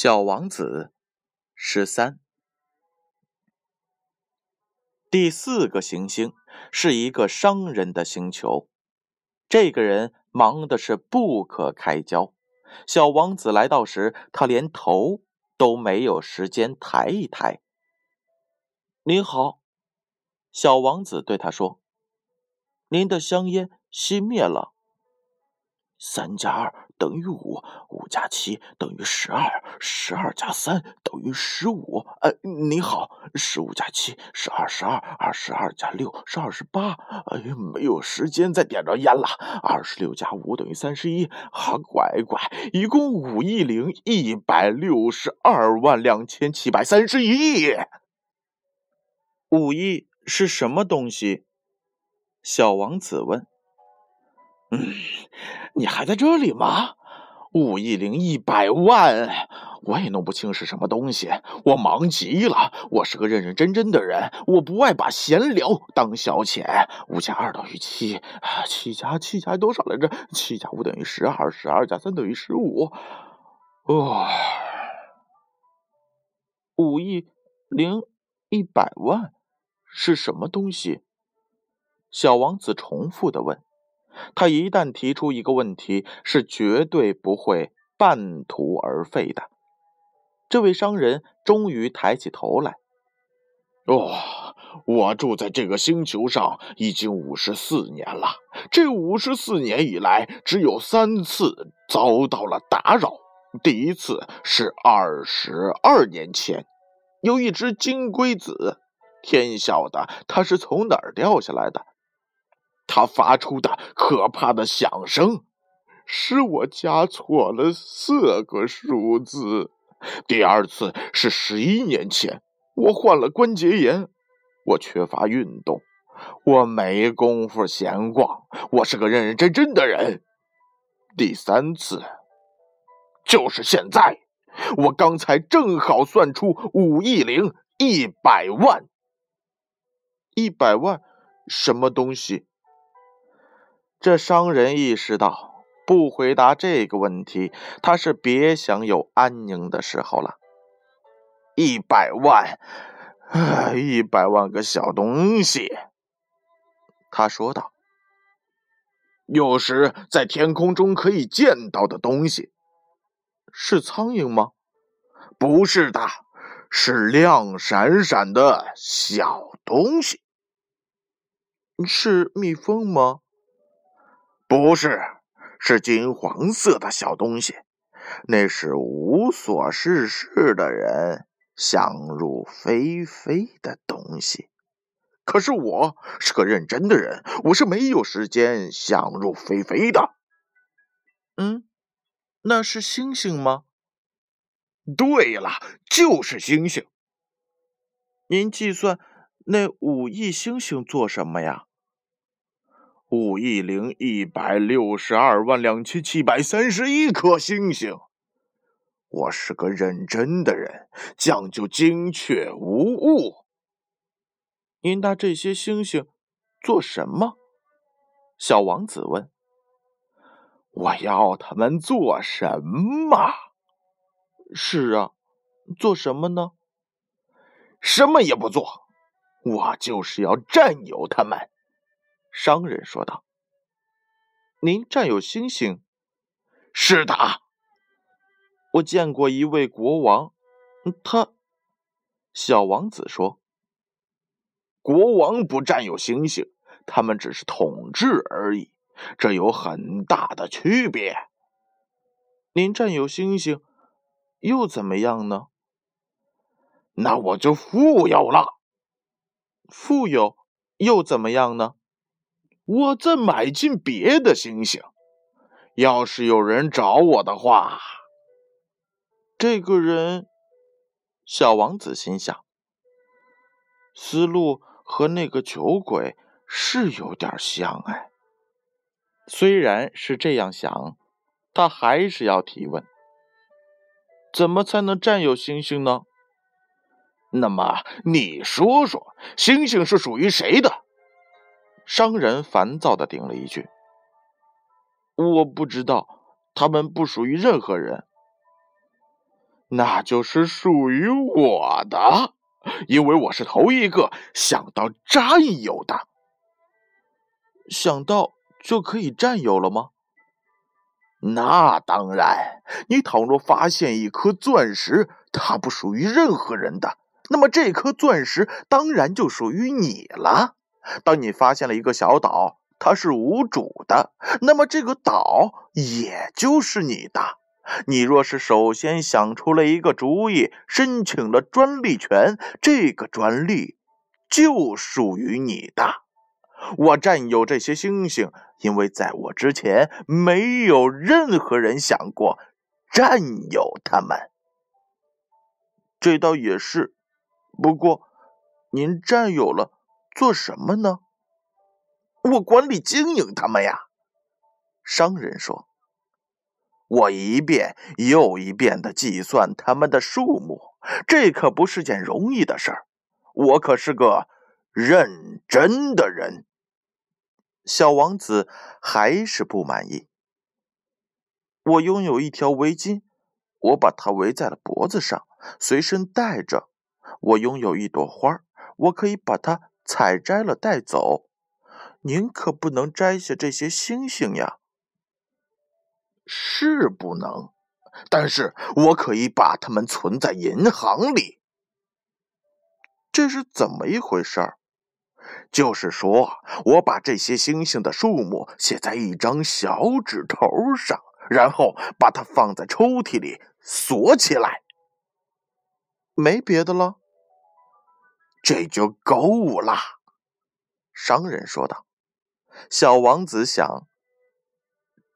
小王子十三，第四个行星是一个商人的星球。这个人忙的是不可开交。小王子来到时，他连头都没有时间抬一抬。您好，小王子对他说：“您的香烟熄灭了。”三加二等于五，五加七等于十二，十二加三等于十五。呃，你好，十五加七是二十二，二十二加六是二十八。哎，没有时间再点着烟了。二十六加五等于三十一。啊，乖乖，一共五亿零一百六十二万两千七百三十一。五亿是什么东西？小王子问。嗯，你还在这里吗？五亿零一百万，我也弄不清是什么东西。我忙极了，我是个认认真真的人，我不爱把闲聊当消遣。五加二等于七，七加七加多少来着？七加五等于十二，十二加三等于十五。哦，五亿零一百万是什么东西？小王子重复的问。他一旦提出一个问题，是绝对不会半途而废的。这位商人终于抬起头来：“哦，我住在这个星球上已经五十四年了。这五十四年以来，只有三次遭到了打扰。第一次是二十二年前，有一只金龟子，天晓得它是从哪儿掉下来的。”他发出的可怕的响声，使我加错了四个数字。第二次是十一年前，我患了关节炎，我缺乏运动，我没工夫闲逛，我是个认认真真的人。第三次就是现在，我刚才正好算出五亿零一百万，一百万什么东西？这商人意识到，不回答这个问题，他是别想有安宁的时候了。一百万，一百万个小东西，他说道。有时在天空中可以见到的东西，是苍蝇吗？不是的，是亮闪闪的小东西。是蜜蜂吗？不是，是金黄色的小东西。那是无所事事的人想入非非的东西。可是我是个认真的人，我是没有时间想入非非的。嗯，那是星星吗？对了，就是星星。您计算那五亿星星做什么呀？五亿零一百六十二万两千七百三十一颗星星。我是个认真的人，讲究精确无误。您拿这些星星做什么？小王子问。我要他们做什么？是啊，做什么呢？什么也不做，我就是要占有他们。商人说道：“您占有星星？是的，我见过一位国王。他，小王子说，国王不占有星星，他们只是统治而已，这有很大的区别。您占有星星，又怎么样呢？那我就富有了。富有又怎么样呢？”我再买进别的星星，要是有人找我的话，这个人，小王子心想，思路和那个酒鬼是有点像哎。虽然是这样想，他还是要提问：怎么才能占有星星呢？那么你说说，星星是属于谁的？商人烦躁的顶了一句：“我不知道，他们不属于任何人。”那就是属于我的，因为我是头一个想到占有的。想到就可以占有了吗？那当然。你倘若发现一颗钻石，它不属于任何人的，那么这颗钻石当然就属于你了。当你发现了一个小岛，它是无主的，那么这个岛也就是你的。你若是首先想出了一个主意，申请了专利权，这个专利就属于你的。我占有这些星星，因为在我之前，没有任何人想过占有它们。这倒也是，不过您占有了做什么呢？我管理经营他们呀。商人说。我一遍又一遍的计算他们的数目，这可不是件容易的事儿。我可是个认真的人。小王子还是不满意。我拥有一条围巾，我把它围在了脖子上，随身带着。我拥有一朵花，我可以把它采摘了带走。您可不能摘下这些星星呀！是不能，但是我可以把它们存在银行里。这是怎么一回事儿？就是说我把这些星星的数目写在一张小纸头上，然后把它放在抽屉里锁起来。没别的了，这就够了。商人说道。小王子想，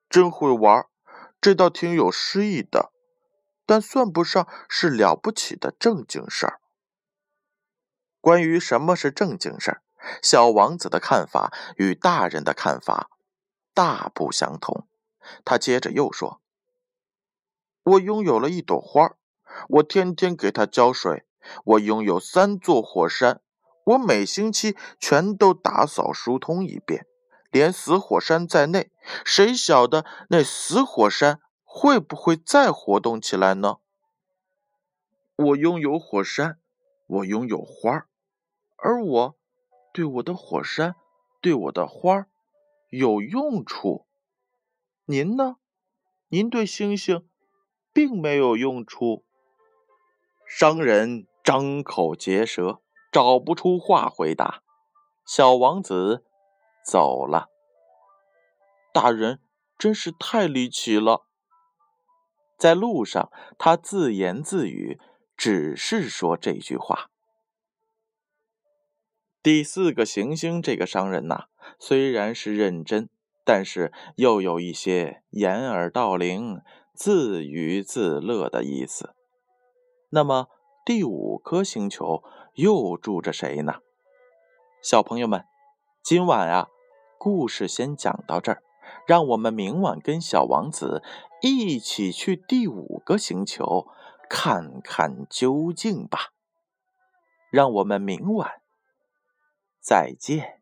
真会玩。这倒挺有诗意的，但算不上是了不起的正经事儿。关于什么是正经事儿，小王子的看法与大人的看法大不相同。他接着又说：“我拥有了一朵花，我天天给它浇水；我拥有三座火山，我每星期全都打扫疏通一遍。”连死火山在内，谁晓得那死火山会不会再活动起来呢？我拥有火山，我拥有花而我对我的火山、对我的花有用处。您呢？您对星星并没有用处。商人张口结舌，找不出话回答。小王子。走了，大人真是太离奇了。在路上，他自言自语，只是说这句话。第四个行星这个商人呐，虽然是认真，但是又有一些掩耳盗铃、自娱自乐的意思。那么，第五颗星球又住着谁呢？小朋友们。今晚啊，故事先讲到这儿，让我们明晚跟小王子一起去第五个星球看看究竟吧。让我们明晚再见。